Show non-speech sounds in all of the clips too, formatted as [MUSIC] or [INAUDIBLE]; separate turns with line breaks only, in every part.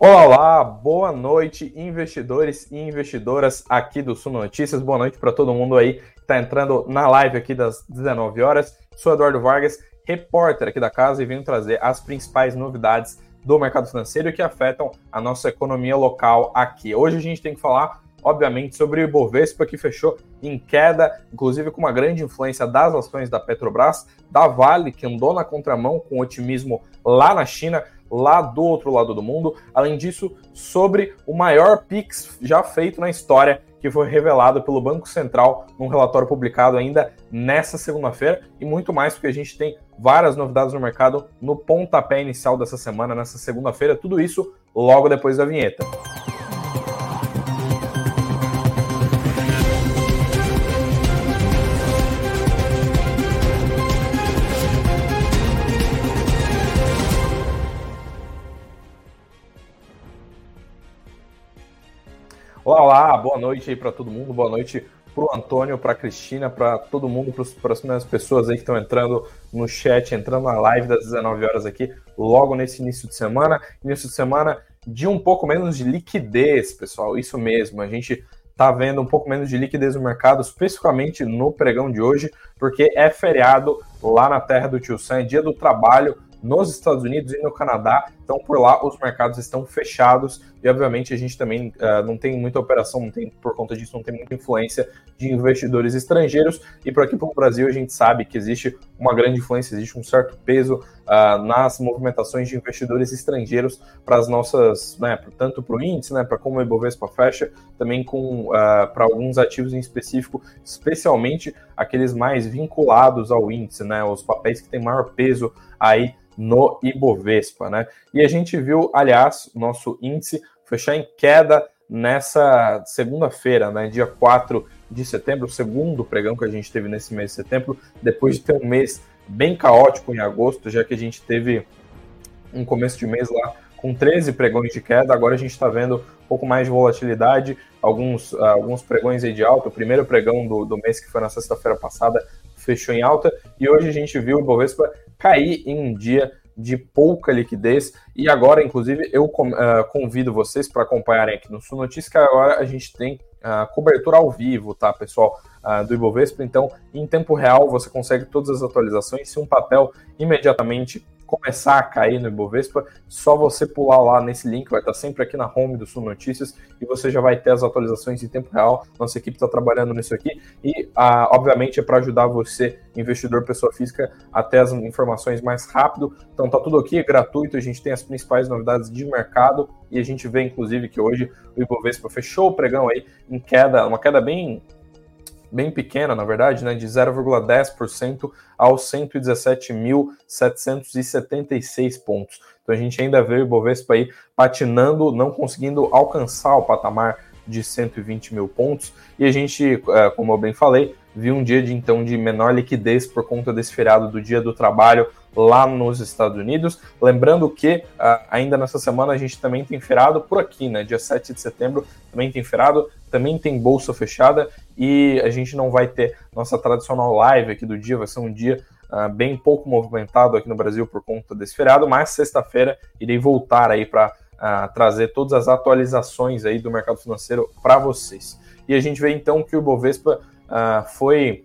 Olá, boa noite, investidores e investidoras aqui do Suno Notícias. Boa noite para todo mundo aí que está entrando na live aqui das 19 horas. Sou Eduardo Vargas, repórter aqui da casa e venho trazer as principais novidades do mercado financeiro que afetam a nossa economia local aqui. Hoje a gente tem que falar, obviamente, sobre o Ibovespa que fechou em queda, inclusive com uma grande influência das ações da Petrobras, da Vale que andou na contramão com otimismo lá na China lá do outro lado do mundo. Além disso, sobre o maior PIX já feito na história, que foi revelado pelo Banco Central num relatório publicado ainda nessa segunda-feira, e muito mais, porque a gente tem várias novidades no mercado no pontapé inicial dessa semana, nessa segunda-feira. Tudo isso logo depois da vinheta. Boa noite aí para todo mundo, boa noite para o Antônio, para a Cristina, para todo mundo, para as primeiras pessoas aí que estão entrando no chat, entrando na live das 19 horas aqui, logo nesse início de semana. Início de semana de um pouco menos de liquidez, pessoal, isso mesmo. A gente está vendo um pouco menos de liquidez no mercado, especificamente no pregão de hoje, porque é feriado lá na terra do Tio Sam, é dia do trabalho nos Estados Unidos e no Canadá. Então, por lá, os mercados estão fechados e, obviamente, a gente também uh, não tem muita operação, não tem, por conta disso, não tem muita influência de investidores estrangeiros. E por aqui para o Brasil, a gente sabe que existe uma grande influência, existe um certo peso uh, nas movimentações de investidores estrangeiros para as nossas, né, tanto para o índice, né, para como o Ibovespa fecha, também com uh, para alguns ativos em específico, especialmente aqueles mais vinculados ao índice, né, os papéis que têm maior peso aí no Ibovespa, né? A gente viu, aliás, nosso índice fechar em queda nessa segunda-feira, né, dia 4 de setembro, o segundo pregão que a gente teve nesse mês de setembro, depois de ter um mês bem caótico em agosto, já que a gente teve um começo de mês lá com 13 pregões de queda, agora a gente está vendo um pouco mais de volatilidade, alguns, uh, alguns pregões aí de alta, o primeiro pregão do, do mês que foi na sexta-feira passada fechou em alta, e hoje a gente viu o Bovespa cair em um dia de pouca liquidez. E agora, inclusive, eu uh, convido vocês para acompanharem aqui no Sul Notícias, que agora a gente tem uh, cobertura ao vivo, tá, pessoal, uh, do Ibovespa. Então, em tempo real, você consegue todas as atualizações. Se um papel imediatamente começar a cair no Ibovespa, só você pular lá nesse link, vai estar sempre aqui na home do Sul Notícias e você já vai ter as atualizações em tempo real. Nossa equipe está trabalhando nisso aqui e, ah, obviamente, é para ajudar você, investidor, pessoa física, a ter as informações mais rápido. Então, tá tudo aqui, é gratuito. A gente tem as principais novidades de mercado e a gente vê, inclusive, que hoje o Ibovespa fechou o pregão aí em queda, uma queda bem bem pequena, na verdade, né, de 0,10% aos 117.776 pontos. Então a gente ainda vê o Ibovespa aí patinando, não conseguindo alcançar o patamar de 120 mil pontos. E a gente, é, como eu bem falei, viu um dia de então de menor liquidez por conta desse feriado do Dia do Trabalho lá nos Estados Unidos. Lembrando que uh, ainda nessa semana a gente também tem feriado por aqui, né? Dia 7 de setembro também tem feriado, também tem bolsa fechada e a gente não vai ter nossa tradicional live aqui do dia, vai ser um dia uh, bem pouco movimentado aqui no Brasil por conta desse feriado, mas sexta-feira irei voltar aí para uh, ah, trazer todas as atualizações aí do mercado financeiro para vocês. E a gente vê então que o Bovespa foi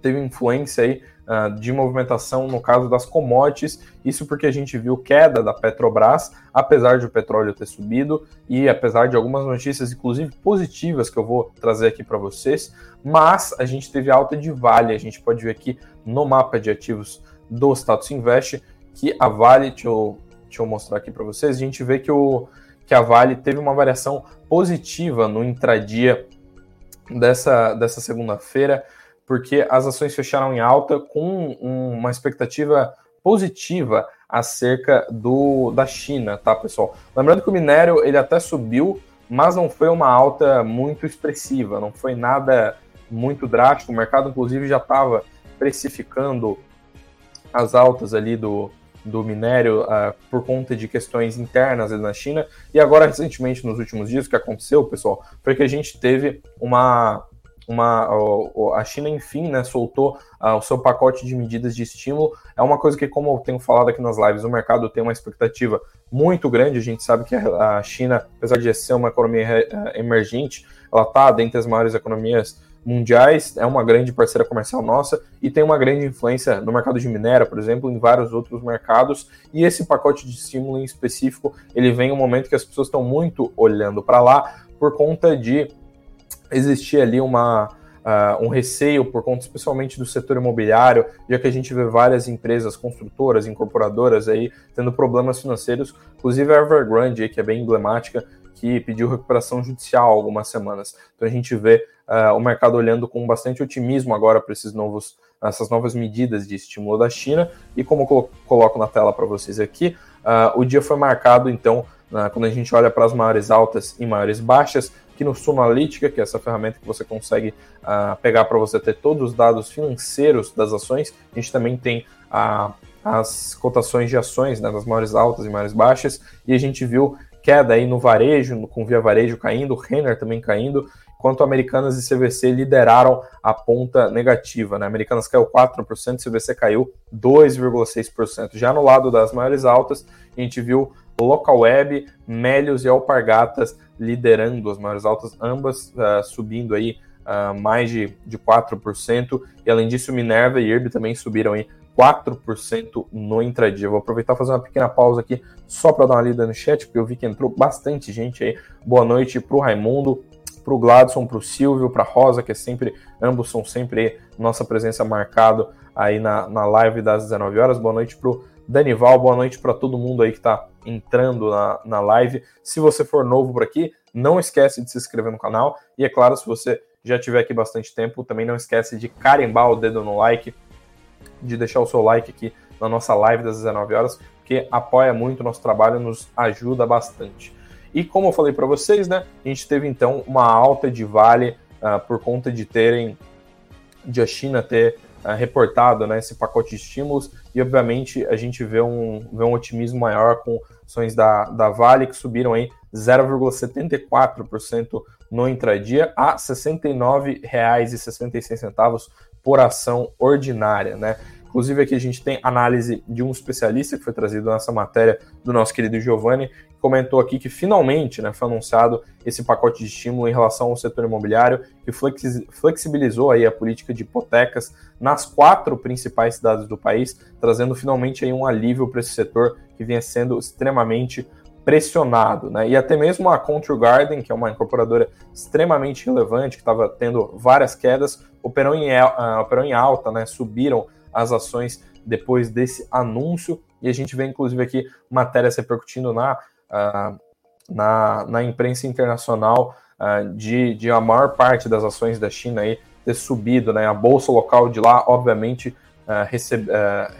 teve influência aí uh, de movimentação no caso das commodities, isso porque a gente viu queda da Petrobras, apesar de o petróleo ter subido e apesar de algumas notícias, inclusive positivas, que eu vou trazer aqui para vocês, mas a gente teve alta de Vale, a gente pode ver aqui no mapa de ativos do Status Invest que a Vale, deixa eu, deixa eu mostrar aqui para vocês, a gente vê que, o, que a Vale teve uma variação positiva no intradia dessa, dessa segunda-feira, porque as ações fecharam em alta com uma expectativa positiva acerca do, da China, tá, pessoal? Lembrando que o minério ele até subiu, mas não foi uma alta muito expressiva, não foi nada muito drástico. O mercado, inclusive, já estava precificando as altas ali do, do minério uh, por conta de questões internas na China. E agora, recentemente, nos últimos dias, o que aconteceu, pessoal, foi que a gente teve uma uma, a China, enfim, né, soltou uh, o seu pacote de medidas de estímulo. É uma coisa que, como eu tenho falado aqui nas lives, o mercado tem uma expectativa muito grande. A gente sabe que a China, apesar de ser uma economia uh, emergente, ela está dentre as maiores economias mundiais, é uma grande parceira comercial nossa e tem uma grande influência no mercado de minério, por exemplo, em vários outros mercados. E esse pacote de estímulo em específico, ele vem em um momento que as pessoas estão muito olhando para lá por conta de existir ali uma, uh, um receio por conta especialmente do setor imobiliário, já que a gente vê várias empresas construtoras, incorporadoras aí tendo problemas financeiros, inclusive a Evergrande, que é bem emblemática, que pediu recuperação judicial há algumas semanas. Então a gente vê uh, o mercado olhando com bastante otimismo agora para esses novos essas novas medidas de estímulo da China e como eu coloco na tela para vocês aqui, uh, o dia foi marcado então uh, quando a gente olha para as maiores altas e maiores baixas, aqui no Sumalytica, que é essa ferramenta que você consegue uh, pegar para você ter todos os dados financeiros das ações. A gente também tem uh, as cotações de ações, né, das maiores altas e maiores baixas, e a gente viu queda aí no varejo, com Via Varejo caindo, Renner também caindo, enquanto Americanas e CVC lideraram a ponta negativa. Né? Americanas caiu 4%, CVC caiu 2,6%. Já no lado das maiores altas, a gente viu Local Web, Melios e Alpargatas liderando as maiores altas, ambas uh, subindo aí uh, mais de, de 4%, e além disso Minerva e IRB também subiram aí 4% no intradia. Vou aproveitar e fazer uma pequena pausa aqui só para dar uma lida no chat, porque eu vi que entrou bastante gente aí. Boa noite para o Raimundo, para o Gladson, para o Silvio, para Rosa, que é sempre, ambos são sempre nossa presença marcado aí na, na live das 19 horas. Boa noite para o Danival, boa noite para todo mundo aí que está entrando na, na live. Se você for novo por aqui, não esquece de se inscrever no canal. E é claro, se você já tiver aqui bastante tempo, também não esquece de carimbar o dedo no like, de deixar o seu like aqui na nossa live das 19 horas, que apoia muito o nosso trabalho, nos ajuda bastante. E como eu falei para vocês, né, a gente teve então uma alta de Vale uh, por conta de terem, de a China ter reportado né, esse pacote de estímulos, e obviamente a gente vê um, vê um otimismo maior com ações da, da Vale que subiram aí 0,74% no intradia a R$ 69,66 por ação ordinária, né? Inclusive aqui a gente tem análise de um especialista que foi trazido nessa matéria do nosso querido Giovanni, comentou aqui que finalmente né, foi anunciado esse pacote de estímulo em relação ao setor imobiliário, que flexibilizou aí a política de hipotecas nas quatro principais cidades do país, trazendo finalmente aí um alívio para esse setor que vinha sendo extremamente pressionado, né? E até mesmo a Country Garden, que é uma incorporadora extremamente relevante, que estava tendo várias quedas, operou em, uh, operou em alta, né? Subiram as ações depois desse anúncio. E a gente vê, inclusive, aqui matérias repercutindo na, uh, na, na, imprensa internacional uh, de, de a maior parte das ações da China aí ter subido. Né? A bolsa local de lá, obviamente, uh, recebe,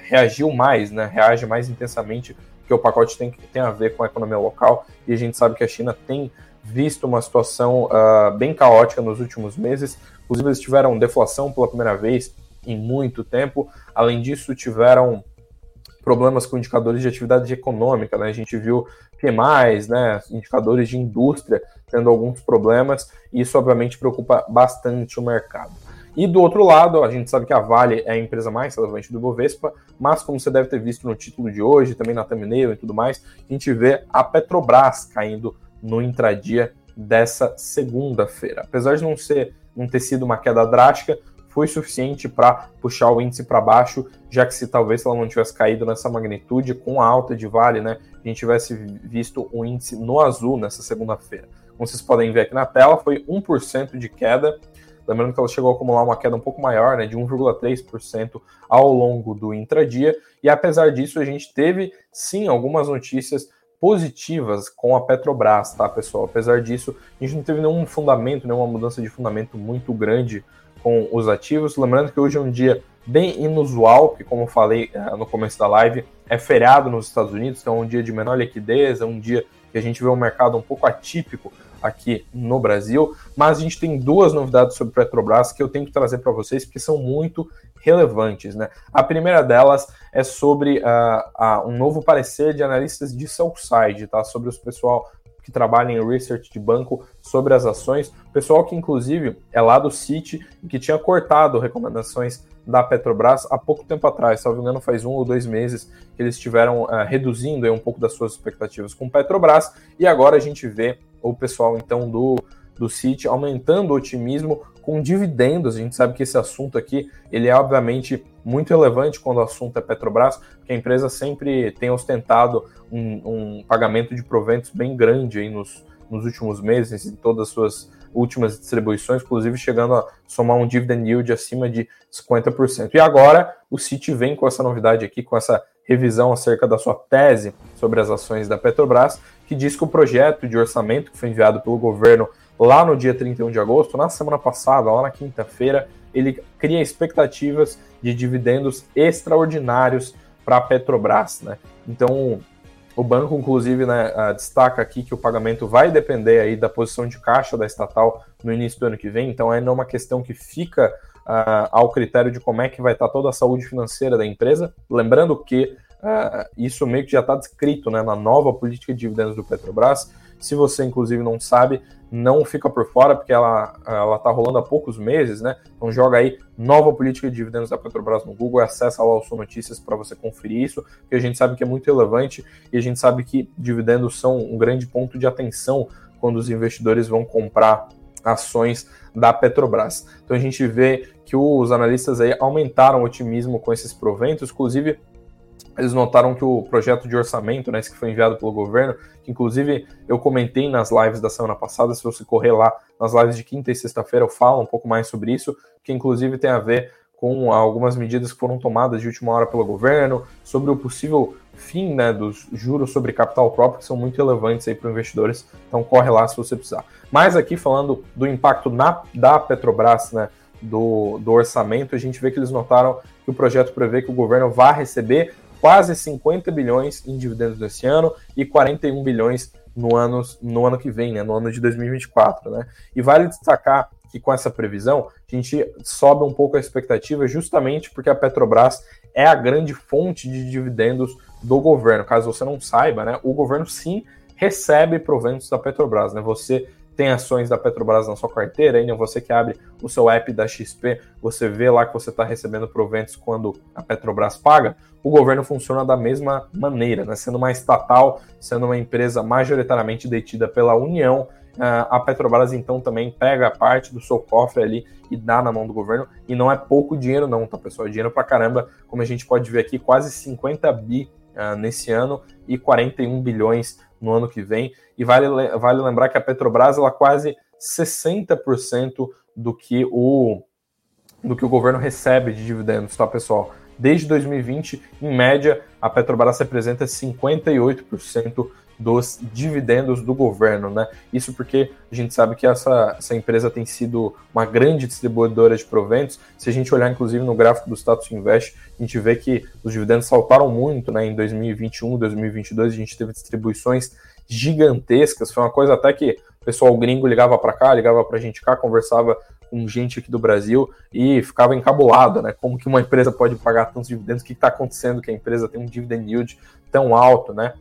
reagiu mais, né? reage mais intensamente, porque o pacote tem, tem a ver com a economia local. E a gente sabe que a China tem visto uma situação bem caótica nos últimos meses. Inclusive, eles tiveram deflação pela primeira vez em muito tempo. Além disso, tiveram problemas com indicadores de atividade econômica, né? A gente viu PMIs, né, indicadores de indústria tendo alguns problemas, e isso obviamente preocupa bastante o mercado. E do outro lado, a gente sabe que a Vale é a empresa mais relevante do Bovespa, mas como você deve ter visto no título de hoje, também na thumbnail e tudo mais, a gente vê a Petrobras caindo no intradia dessa segunda-feira. Apesar de não ser não ter sido uma queda drástica, foi suficiente para puxar o índice para baixo, já que se talvez ela não tivesse caído nessa magnitude, com a alta de Vale, né, a gente tivesse visto o índice no azul nessa segunda-feira. Como vocês podem ver aqui na tela, foi 1% de queda, lembrando que ela chegou a acumular uma queda um pouco maior, né, de 1,3% ao longo do intradia, e apesar disso a gente teve sim algumas notícias positivas com a Petrobras, tá, pessoal? Apesar disso, a gente não teve nenhum fundamento, nenhuma mudança de fundamento muito grande com os ativos. Lembrando que hoje é um dia bem inusual, que como falei uh, no começo da live, é feriado nos Estados Unidos, então é um dia de menor liquidez, é um dia que a gente vê um mercado um pouco atípico aqui no Brasil, mas a gente tem duas novidades sobre Petrobras que eu tenho que trazer para vocês, porque são muito relevantes. Né? A primeira delas é sobre uh, uh, um novo parecer de analistas de sell side, tá? sobre os pessoal que trabalha em research de banco sobre as ações, pessoal que inclusive é lá do Citi e que tinha cortado recomendações da Petrobras há pouco tempo atrás, se não me engano faz um ou dois meses que eles estiveram uh, reduzindo um pouco das suas expectativas com Petrobras. E agora a gente vê o pessoal então do do Citi, aumentando o otimismo com dividendos. A gente sabe que esse assunto aqui, ele é obviamente muito relevante quando o assunto é Petrobras, porque a empresa sempre tem ostentado um, um pagamento de proventos bem grande aí nos, nos últimos meses, em todas as suas últimas distribuições, inclusive chegando a somar um dividend yield acima de 50%. E agora o Citi vem com essa novidade aqui, com essa revisão acerca da sua tese sobre as ações da Petrobras, que diz que o projeto de orçamento que foi enviado pelo governo lá no dia 31 de agosto, na semana passada, lá na quinta-feira, ele cria expectativas de dividendos extraordinários para a Petrobras. Né? Então, o banco, inclusive, né, ah, destaca aqui que o pagamento vai depender aí da posição de caixa da estatal no início do ano que vem, então ainda é uma questão que fica uh, ao critério de como é que vai estar toda a saúde financeira da empresa. Lembrando que uh, isso meio que já está descrito né, na nova política de dividendos do Petrobras, se você, inclusive, não sabe, não fica por fora, porque ela ela está rolando há poucos meses, né? Então joga aí nova política de dividendos da Petrobras no Google, acessa lá o Sul Notícias para você conferir isso, que a gente sabe que é muito relevante e a gente sabe que dividendos são um grande ponto de atenção quando os investidores vão comprar ações da Petrobras. Então a gente vê que os analistas aí aumentaram o otimismo com esses proventos, inclusive eles notaram que o projeto de orçamento, né, esse que foi enviado pelo governo, que inclusive eu comentei nas lives da semana passada, se você correr lá nas lives de quinta e sexta-feira, eu falo um pouco mais sobre isso, que inclusive tem a ver com algumas medidas que foram tomadas de última hora pelo governo, sobre o possível fim né, dos juros sobre capital próprio, que são muito relevantes para investidores, então corre lá se você precisar. Mas aqui falando do impacto na, da Petrobras, né, do, do orçamento, a gente vê que eles notaram que o projeto prevê que o governo vai receber quase 50 bilhões em dividendos nesse ano e 41 bilhões no ano, no ano que vem, né, no ano de 2024. Né? E vale destacar que com essa previsão, a gente sobe um pouco a expectativa justamente porque a Petrobras é a grande fonte de dividendos do governo. Caso você não saiba, né, o governo sim recebe proventos da Petrobras. Né? Você tem ações da Petrobras na sua carteira, ainda você que abre o seu app da XP, você vê lá que você está recebendo proventos quando a Petrobras paga, o governo funciona da mesma maneira, né? sendo uma estatal, sendo uma empresa majoritariamente detida pela União, a Petrobras então também pega parte do seu cofre ali e dá na mão do governo, e não é pouco dinheiro não, tá pessoal, é dinheiro pra caramba, como a gente pode ver aqui, quase 50 bi uh, nesse ano e 41 bilhões no ano que vem. E vale, vale lembrar que a Petrobras ela quase 60% do que o do que o governo recebe de dividendos, tá, pessoal? Desde 2020, em média, a Petrobras representa 58% dos dividendos do governo, né? Isso porque a gente sabe que essa, essa empresa tem sido uma grande distribuidora de proventos. Se a gente olhar, inclusive, no gráfico do Status Invest, a gente vê que os dividendos saltaram muito, né? Em 2021, 2022, a gente teve distribuições gigantescas. Foi uma coisa até que o pessoal gringo ligava para cá, ligava para a gente cá, conversava com gente aqui do Brasil e ficava encabulado, né? Como que uma empresa pode pagar tantos dividendos? O que está acontecendo que a empresa tem um dividend yield tão alto, né?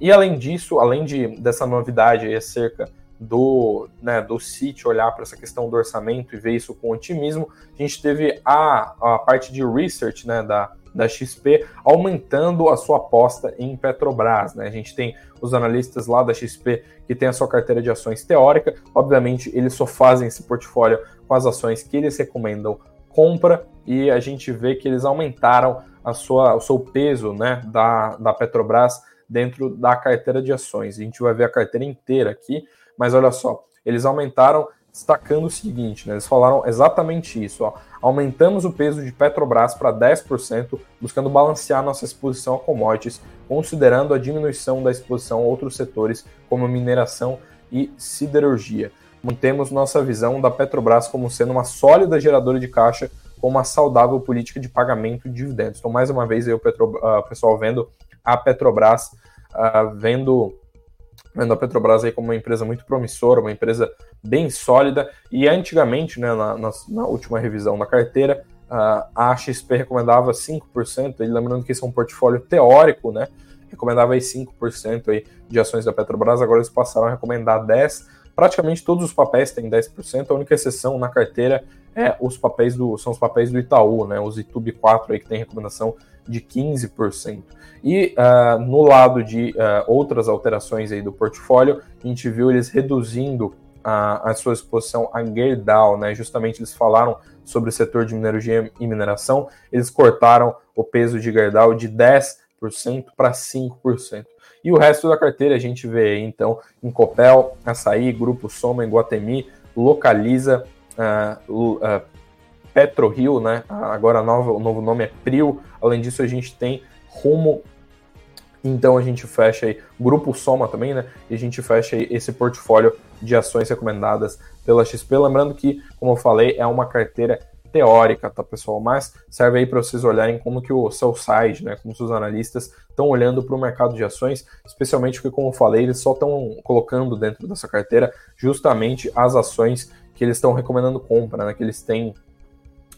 E além disso, além de, dessa novidade acerca do, né, do City olhar para essa questão do orçamento e ver isso com otimismo, a gente teve a, a parte de research né, da, da XP aumentando a sua aposta em Petrobras. Né? A gente tem os analistas lá da XP que tem a sua carteira de ações teórica, obviamente eles só fazem esse portfólio com as ações que eles recomendam compra e a gente vê que eles aumentaram a sua, o seu peso né, da, da Petrobras dentro da carteira de ações. A gente vai ver a carteira inteira aqui, mas olha só, eles aumentaram destacando o seguinte, né? Eles falaram exatamente isso, ó. Aumentamos o peso de Petrobras para 10%, buscando balancear nossa exposição a commodities, considerando a diminuição da exposição a outros setores, como mineração e siderurgia. Mantemos nossa visão da Petrobras como sendo uma sólida geradora de caixa com uma saudável política de pagamento de dividendos. Então, mais uma vez, aí o Petro, uh, pessoal vendo a Petrobras, uh, vendo, vendo a Petrobras aí como uma empresa muito promissora, uma empresa bem sólida. E antigamente, né, na, na, na última revisão da carteira, uh, a XP recomendava 5%, e lembrando que isso é um portfólio teórico, né? recomendava aí 5% aí de ações da Petrobras, agora eles passaram a recomendar 10%. Praticamente todos os papéis têm 10%, a única exceção na carteira é os papéis do, são os papéis do Itaú, né? Os Itube 4 aí que tem recomendação de 15%. E uh, no lado de uh, outras alterações aí do portfólio, a gente viu eles reduzindo a, a sua exposição a Gerdau, né? Justamente eles falaram sobre o setor de mineralogia e mineração, eles cortaram o peso de Gerdau de 10% para 5%. E o resto da carteira a gente vê aí, então, em Copel, Açaí, Grupo Soma, Guatemi, Localiza, uh, uh, PetroRio, né? Agora nova, o novo nome é Prio. Além disso, a gente tem Rumo. Então a gente fecha aí Grupo Soma também, né? E a gente fecha aí esse portfólio de ações recomendadas pela XP. Lembrando que, como eu falei, é uma carteira teórica, tá, pessoal? Mas serve aí para vocês olharem como que o seu site, né, como os analistas estão olhando para o mercado de ações, especialmente porque, como eu falei, eles só estão colocando dentro dessa carteira justamente as ações que eles estão recomendando compra, né, que eles têm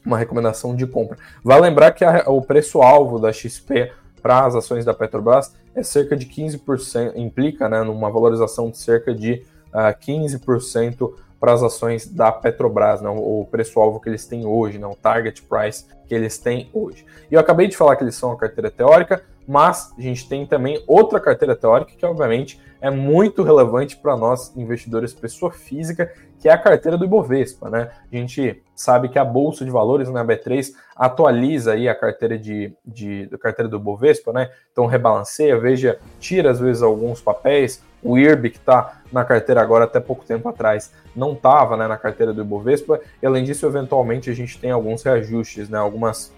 uma recomendação de compra. Vale lembrar que a, o preço-alvo da XP para as ações da Petrobras é cerca de 15%, implica né, numa valorização de cerca de uh, ah, 15% para as ações da Petrobras, né, o preço-alvo que eles têm hoje, né, o target price que eles têm hoje. E eu acabei de falar que eles são uma carteira teórica, mas a gente tem também outra carteira teórica que, obviamente, é muito relevante para nós, investidores pessoa física, que é a carteira do Ibovespa, né? A gente sabe que a Bolsa de Valores na né, B3 atualiza aí a carteira de, de a carteira do Ibovespa, né? Então rebalanceia, veja, tira às vezes alguns papéis, o IRB que está na carteira agora até pouco tempo atrás não estava né, na carteira do Ibovespa, e além disso, eventualmente a gente tem alguns reajustes, né? Algumas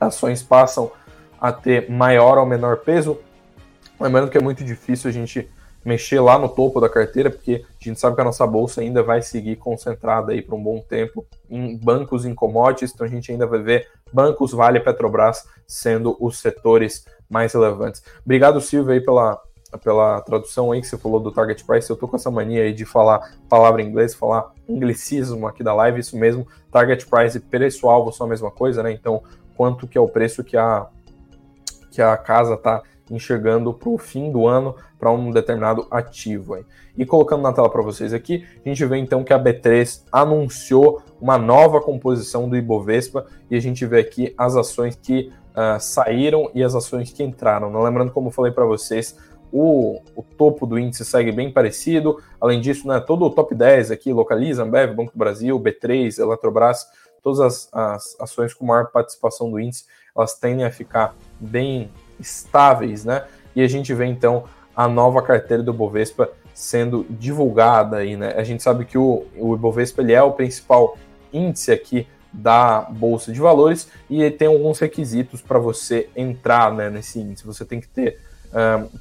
ações passam a ter maior ou menor peso, lembrando que é muito difícil a gente mexer lá no topo da carteira, porque a gente sabe que a nossa bolsa ainda vai seguir concentrada aí por um bom tempo em bancos em commodities, então a gente ainda vai ver bancos, Vale e Petrobras sendo os setores mais relevantes. Obrigado, Silvio, aí pela, pela tradução aí que você falou do target price. Eu tô com essa mania aí de falar palavra em inglês, falar anglicismo aqui da live, isso mesmo. Target price e preço-alvo são a mesma coisa, né? Então, quanto que é o preço que a, que a casa tá enxergando para o fim do ano para um determinado ativo. E colocando na tela para vocês aqui, a gente vê então que a B3 anunciou uma nova composição do Ibovespa e a gente vê aqui as ações que uh, saíram e as ações que entraram. Não lembrando, como eu falei para vocês, o, o, topo do índice segue bem parecido. Além disso, né, todo o top 10 aqui localiza Ambev, Banco do Brasil, B3, Eletrobras, todas as, as ações com maior participação do índice, elas tendem a ficar bem estáveis, né? E a gente vê então a nova carteira do Bovespa sendo divulgada aí, né? A gente sabe que o, o Ibovespa ele é o principal índice aqui da bolsa de valores e ele tem alguns requisitos para você entrar né, nesse índice. Você tem que ter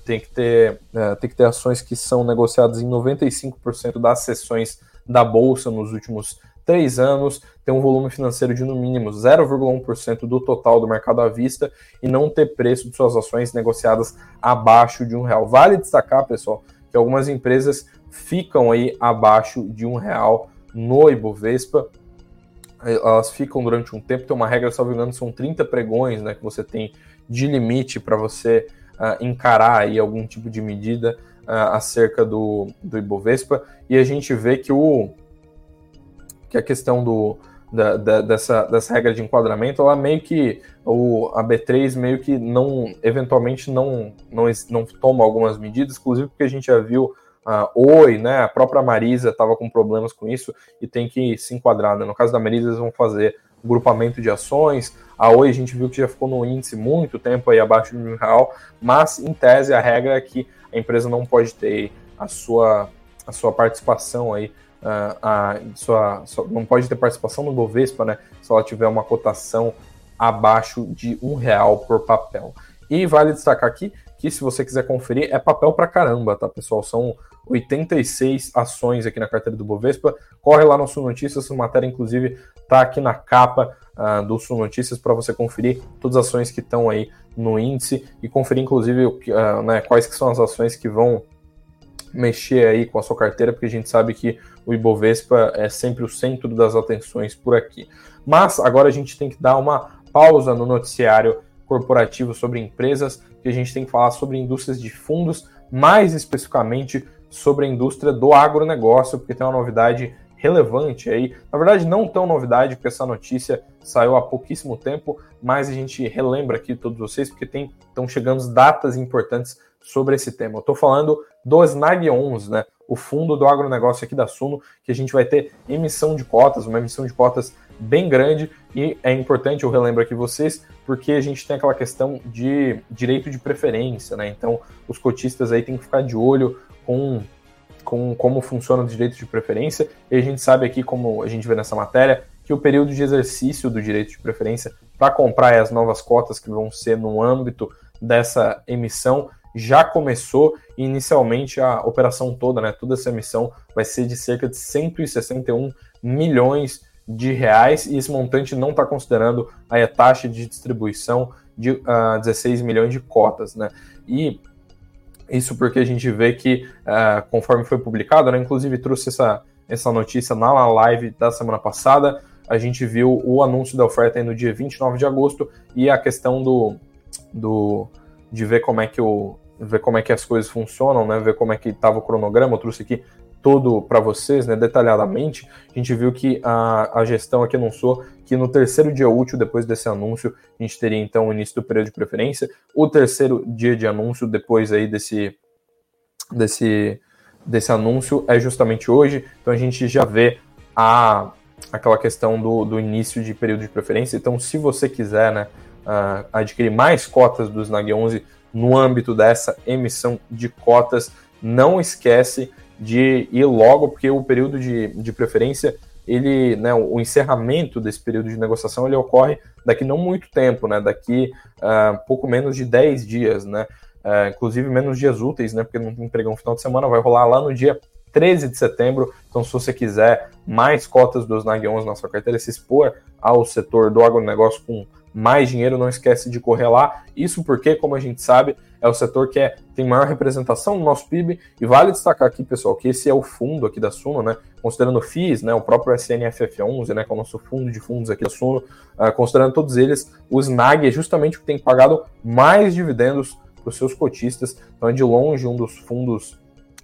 tem que ter uh, tem que ter ações que são negociadas em 95% das sessões da bolsa nos últimos três anos, ter um volume financeiro de no mínimo 0,1% do total do mercado à vista e não ter preço de suas ações negociadas abaixo de um real. Vale destacar, pessoal, que algumas empresas ficam aí abaixo de um real no Ibovespa. Elas ficam durante um tempo, tem uma regra, salvo engano, são 30 pregões né, que você tem de limite para você uh, encarar aí algum tipo de medida uh, acerca do, do Ibovespa. E a gente vê que o, que a questão do, da, da, dessa, dessa regra de enquadramento, ela meio que, o, a B3 meio que não, eventualmente não, não, não toma algumas medidas, inclusive porque a gente já viu a Oi, né, a própria Marisa estava com problemas com isso e tem que se enquadrar, né? no caso da Marisa eles vão fazer grupamento de ações, a Oi a gente viu que já ficou no índice muito tempo aí abaixo um real, mas em tese a regra é que a empresa não pode ter a sua, a sua participação aí a sua, sua, não pode ter participação no Bovespa, né? Se ela tiver uma cotação abaixo de um real por papel. E vale destacar aqui que se você quiser conferir, é papel pra caramba, tá, pessoal? São 86 ações aqui na carteira do Bovespa. Corre lá no Sul Notícias, essa matéria, inclusive, tá aqui na capa uh, do Sul Notícias para você conferir todas as ações que estão aí no índice e conferir, inclusive, uh, né, quais que são as ações que vão mexer aí com a sua carteira, porque a gente sabe que o Ibovespa é sempre o centro das atenções por aqui. Mas agora a gente tem que dar uma pausa no noticiário corporativo, sobre empresas, que a gente tem que falar sobre indústrias de fundos, mais especificamente sobre a indústria do agronegócio, porque tem uma novidade relevante aí. Na verdade, não tão novidade, porque essa notícia saiu há pouquíssimo tempo, mas a gente relembra aqui todos vocês, porque estão chegando datas importantes sobre esse tema. Eu estou falando do SNAG 11, né? O fundo do agronegócio aqui da Suno, que a gente vai ter emissão de cotas, uma emissão de cotas bem grande, e é importante, eu relembro aqui vocês, porque a gente tem aquela questão de direito de preferência, né? Então, os cotistas aí têm que ficar de olho com, com como funciona o direito de preferência. E a gente sabe aqui, como a gente vê nessa matéria, que o período de exercício do direito de preferência para comprar as novas cotas que vão ser no âmbito dessa emissão já começou inicialmente a operação toda, né, toda essa emissão vai ser de cerca de 161 milhões de reais e esse montante não está considerando a taxa de distribuição de uh, ah, 16 milhões de cotas, né? E isso porque a gente vê que, uh, conforme foi publicado, né, inclusive trouxe essa, essa notícia na live da semana passada, a gente viu o anúncio da oferta no dia 29 de agosto e a questão do, do de ver como é que o ver como é que as coisas funcionam, né, ver como é que estava o cronograma, eu trouxe aqui todo para vocês, né, detalhadamente, a gente viu que a, a gestão aqui anunciou que no terceiro dia útil, depois desse anúncio, a gente teria então o início do período de preferência, o terceiro dia de anúncio, depois aí desse, desse, desse anúncio, é justamente hoje, então a gente já vê a, aquela questão do, do início de período de preferência, então se você quiser, né, uh, adquirir mais cotas do Snag 11 no âmbito dessa emissão de cotas, não esquece de ir logo, porque o período de, de preferência, ele, né, o encerramento desse período de negociação, ele ocorre daqui não muito tempo, né, daqui uh, pouco menos de 10 dias, né, uh, inclusive menos dias úteis, né, porque não tem pregão final de semana, vai rolar lá no dia 13 de setembro, então se você quiser mais cotas dos NAG 11 na sua carteira, se expor ao setor do agronegócio com mais dinheiro, não esquece de correr lá. Isso porque, como a gente sabe, é o setor que é, tem maior representação no nosso PIB. E vale destacar aqui, pessoal, que esse é o fundo aqui da Suno, né? Considerando o FIIs, né, o próprio SNFF11, né, que é o nosso fundo de fundos aqui da Suno, uh, considerando todos eles, o SNAG é justamente o que tem pagado mais dividendos para os seus cotistas. Então é de longe um dos fundos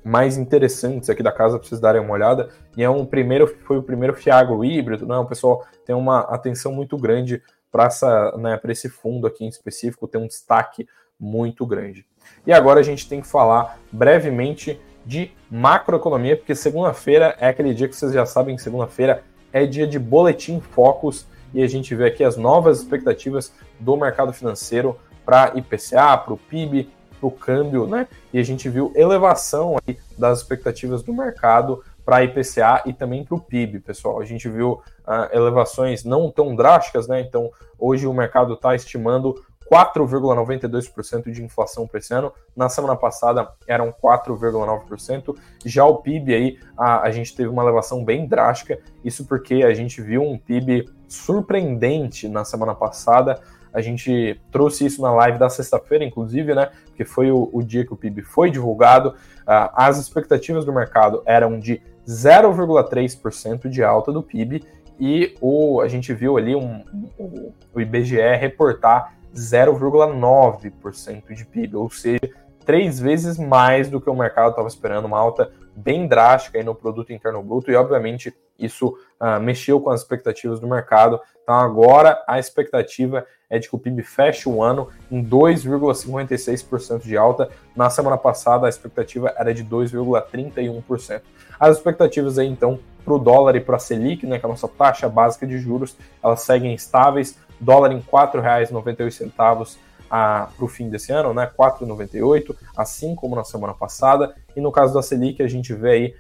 mais interessantes aqui da casa para vocês darem uma olhada. E é um primeiro, foi o primeiro Fiagro híbrido, né? O pessoal tem uma atenção muito grande para né, esse fundo aqui em específico ter um destaque muito grande. E agora a gente tem que falar brevemente de macroeconomia, porque segunda-feira é aquele dia que vocês já sabem, segunda-feira é dia de boletim focos e a gente vê aqui as novas expectativas do mercado financeiro para IPCA, para o PIB, para o câmbio, né? E a gente viu elevação das expectativas do mercado para IPCA e também para o PIB, pessoal. A gente viu uh, elevações não tão drásticas, né? Então, hoje o mercado está estimando 4,92% de inflação para esse ano. Na semana passada eram 4,9%. Já o PIB aí, a, a, gente teve uma elevação bem drástica. Isso porque a gente viu um PIB surpreendente na semana passada. A gente trouxe isso na live da sexta-feira, inclusive, né? Que foi o, o, dia que o PIB foi divulgado. Uh, as expectativas do mercado eram de 0,3% de alta do PIB e o, a gente viu ali um, um, o IBGE reportar 0,9% de PIB, ou seja, três vezes mais do que o mercado estava esperando, uma alta bem drástica aí no produto interno bruto e obviamente isso uh, mexeu com as expectativas do mercado. Então agora a expectativa é de que o PIB feche o ano em 2,56% de alta. Na semana passada a expectativa era de 2,31%. As expectativas aí então para o dólar e para a Selic, né, que é a nossa taxa básica de juros, elas seguem estáveis. Dólar em R$ 4,98 para o fim desse ano, né? 4,98, assim como na semana passada. E no caso da Selic, a gente vê aí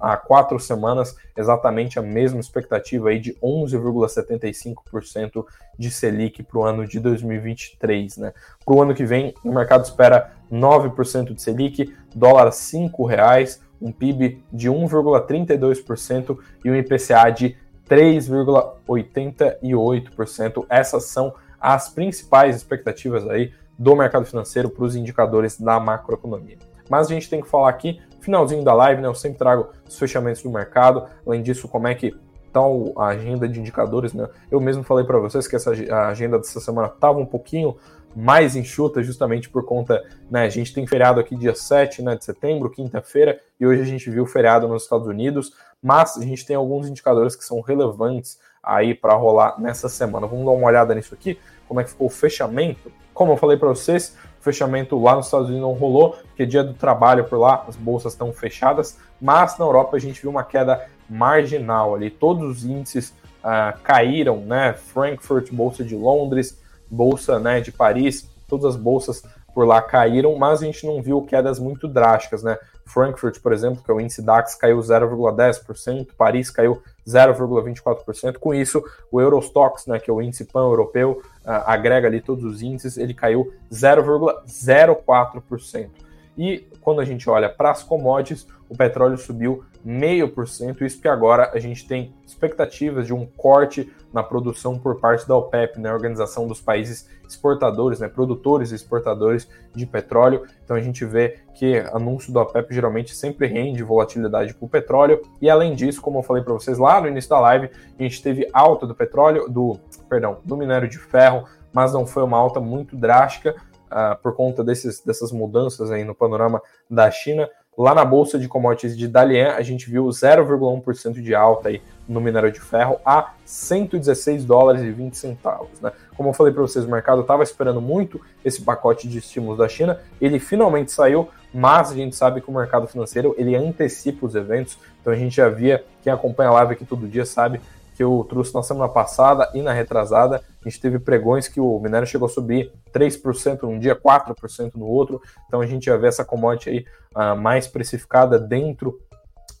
há, quatro semanas exatamente a mesma expectativa aí de 11,75% de Selic para o ano de 2023, né? Para o ano que vem, o mercado espera 9% de Selic, dólar R$ 5,00, um PIB de 1,32% e um IPCA de 3,88%. Essas são as principais expectativas aí do mercado financeiro para os indicadores da macroeconomia. Mas a gente tem que falar aqui, finalzinho da live, né? Eu sempre trago os fechamentos do mercado, além disso, como é que tá a agenda de indicadores, né? Eu mesmo falei para vocês que essa a agenda dessa semana estava um pouquinho mais enxuta, justamente por conta, né, a gente tem feriado aqui dia 7 né, de setembro, quinta-feira, e hoje a gente viu feriado nos Estados Unidos, mas a gente tem alguns indicadores que são relevantes aí para rolar nessa semana. Vamos dar uma olhada nisso aqui, como é que ficou o fechamento. Como eu falei para vocês, o fechamento lá nos Estados Unidos não rolou, porque dia do trabalho por lá, as bolsas estão fechadas, mas na Europa a gente viu uma queda marginal ali, todos os índices uh, caíram, né? Frankfurt, Bolsa de Londres, Bolsa né, de Paris, todas as bolsas por lá caíram, mas a gente não viu quedas muito drásticas, né? Frankfurt, por exemplo, que é o índice DAX, caiu 0,10%, Paris caiu 0,24%. Com isso, o Eurostox, né, que é o índice pan-europeu, uh, agrega ali todos os índices, ele caiu 0,04%. E quando a gente olha para as commodities, o petróleo subiu 0,5%, isso que agora a gente tem expectativas de um corte na produção por parte da OPEP, né, Organização dos Países Exportadores, né, produtores e exportadores de petróleo. Então a gente vê que anúncio da OPEP geralmente sempre rende volatilidade para o petróleo. E além disso, como eu falei para vocês lá no início da live, a gente teve alta do petróleo, do perdão, do minério de ferro, mas não foi uma alta muito drástica uh, por conta desses, dessas mudanças aí no panorama da China. Lá na bolsa de commodities de Dalian, a gente viu 0,1% de alta aí no minério de ferro a 116 dólares e 20 centavos. Né? Como eu falei para vocês, o mercado estava esperando muito esse pacote de estímulos da China, ele finalmente saiu, mas a gente sabe que o mercado financeiro ele antecipa os eventos, então a gente já via, quem acompanha a live aqui todo dia sabe que eu trouxe na semana passada e na retrasada. A gente teve pregões que o minério chegou a subir 3% num dia, 4% no outro. Então a gente já vê essa commodity aí uh, mais precificada dentro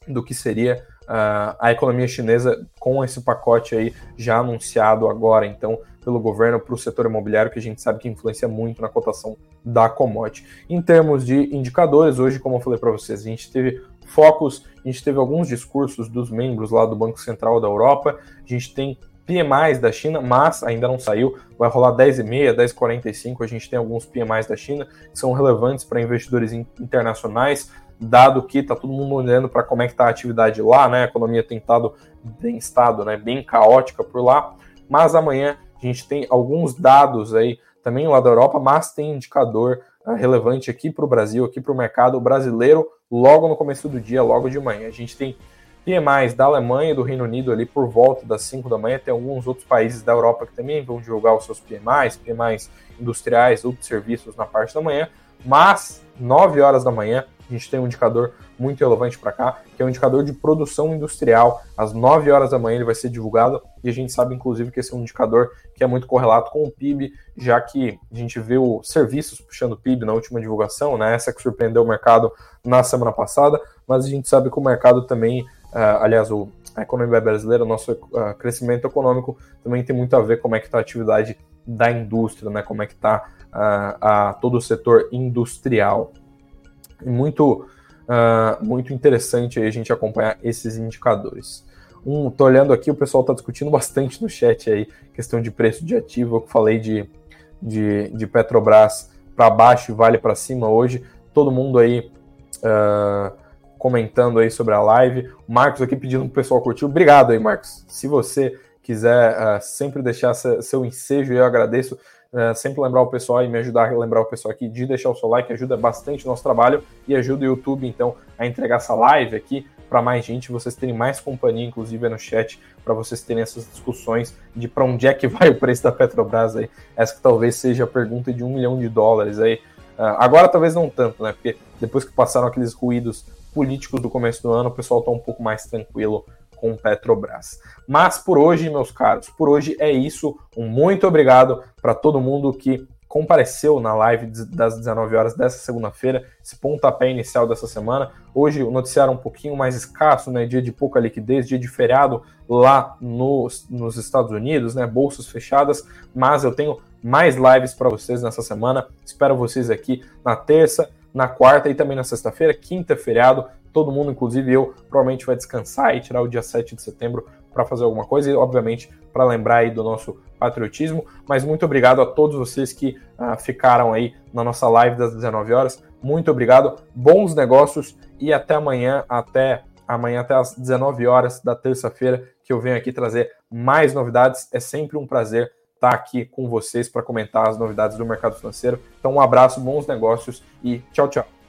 do que seria uh, a economia chinesa com esse pacote aí já anunciado agora, então, pelo governo para o setor imobiliário, que a gente sabe que influencia muito na cotação da commodity. Em termos de indicadores, hoje, como eu falei para vocês, a gente teve focos, a gente teve alguns discursos dos membros lá do Banco Central da Europa, a gente tem PMIs da China, mas ainda não saiu, vai rolar 10,5, 10,45, a gente tem alguns PMIs da China que são relevantes para investidores internacionais, dado que está todo mundo olhando para como é que está a atividade lá, né? A economia tem estado bem estado, né? Bem caótica por lá. Mas amanhã a gente tem alguns dados aí também lá da Europa, mas tem indicador uh, relevante aqui para o Brasil, aqui para o mercado brasileiro, logo no começo do dia, logo de manhã. A gente tem PMIs da Alemanha e do Reino Unido ali por volta das 5 da manhã. Tem alguns outros países da Europa que também vão divulgar os seus PMIs, PMIs industriais ou de serviços na parte da manhã. Mas 9 horas da manhã a gente tem um indicador muito relevante para cá, que é o um indicador de produção industrial. Às 9 horas da manhã ele vai ser divulgado e a gente sabe, inclusive, que esse é um indicador que é muito correlato com o PIB, já que a gente viu serviços puxando o PIB na última divulgação, né? essa que surpreendeu o mercado na semana passada, mas a gente sabe que o mercado também, uh, aliás, o, a economia brasileira, o nosso uh, crescimento econômico também tem muito a ver com como é que está a atividade da indústria, né? como é que está uh, todo o setor industrial. Muito, uh, muito interessante a gente acompanhar esses indicadores. Um, tô olhando aqui, o pessoal está discutindo [LAUGHS] bastante no chat aí, questão de preço de ativo, eu falei de, de, de Petrobras para baixo e vale para cima hoje, todo mundo aí uh, comentando aí sobre a live, o Marcos aqui pedindo para o pessoal curtir, obrigado aí Marcos, se você quiser uh, sempre deixar seu ensejo, eu agradeço, é, sempre lembrar o pessoal e me ajudar a lembrar o pessoal aqui de deixar o seu like, ajuda bastante o nosso trabalho e ajuda o YouTube, então, a entregar essa live aqui para mais gente, vocês terem mais companhia, inclusive no chat, para vocês terem essas discussões de para onde é que vai o preço da Petrobras aí. Essa que talvez seja a pergunta de um milhão de dólares aí. Uh, agora talvez não tanto, né? Porque depois que passaram aqueles ruídos políticos do começo do ano, o pessoal está um pouco mais tranquilo com Petrobras. Mas por hoje, meus caros, por hoje é isso. Um muito obrigado para todo mundo que compareceu na live das 19 horas dessa segunda-feira, esse pontapé inicial dessa semana. Hoje o noticiário é um pouquinho mais escasso, né? Dia de pouca liquidez, dia de feriado lá nos, nos Estados Unidos, né? Bolsas fechadas, mas eu tenho mais lives para vocês nessa semana. Espero vocês aqui na terça, na quarta e também na sexta-feira, quinta feriado todo mundo, inclusive eu, provavelmente vai descansar e tirar o dia 7 de setembro para fazer alguma coisa e, obviamente, para lembrar aí do nosso patriotismo. Mas muito obrigado a todos vocês que uh, ficaram aí na nossa live das 19 horas. Muito obrigado, bons negócios e até amanhã, até amanhã até as 19 horas da terça-feira, que eu venho aqui trazer mais novidades. É sempre um prazer estar tá aqui com vocês para comentar as novidades do mercado financeiro. Então, um abraço, bons negócios e tchau, tchau.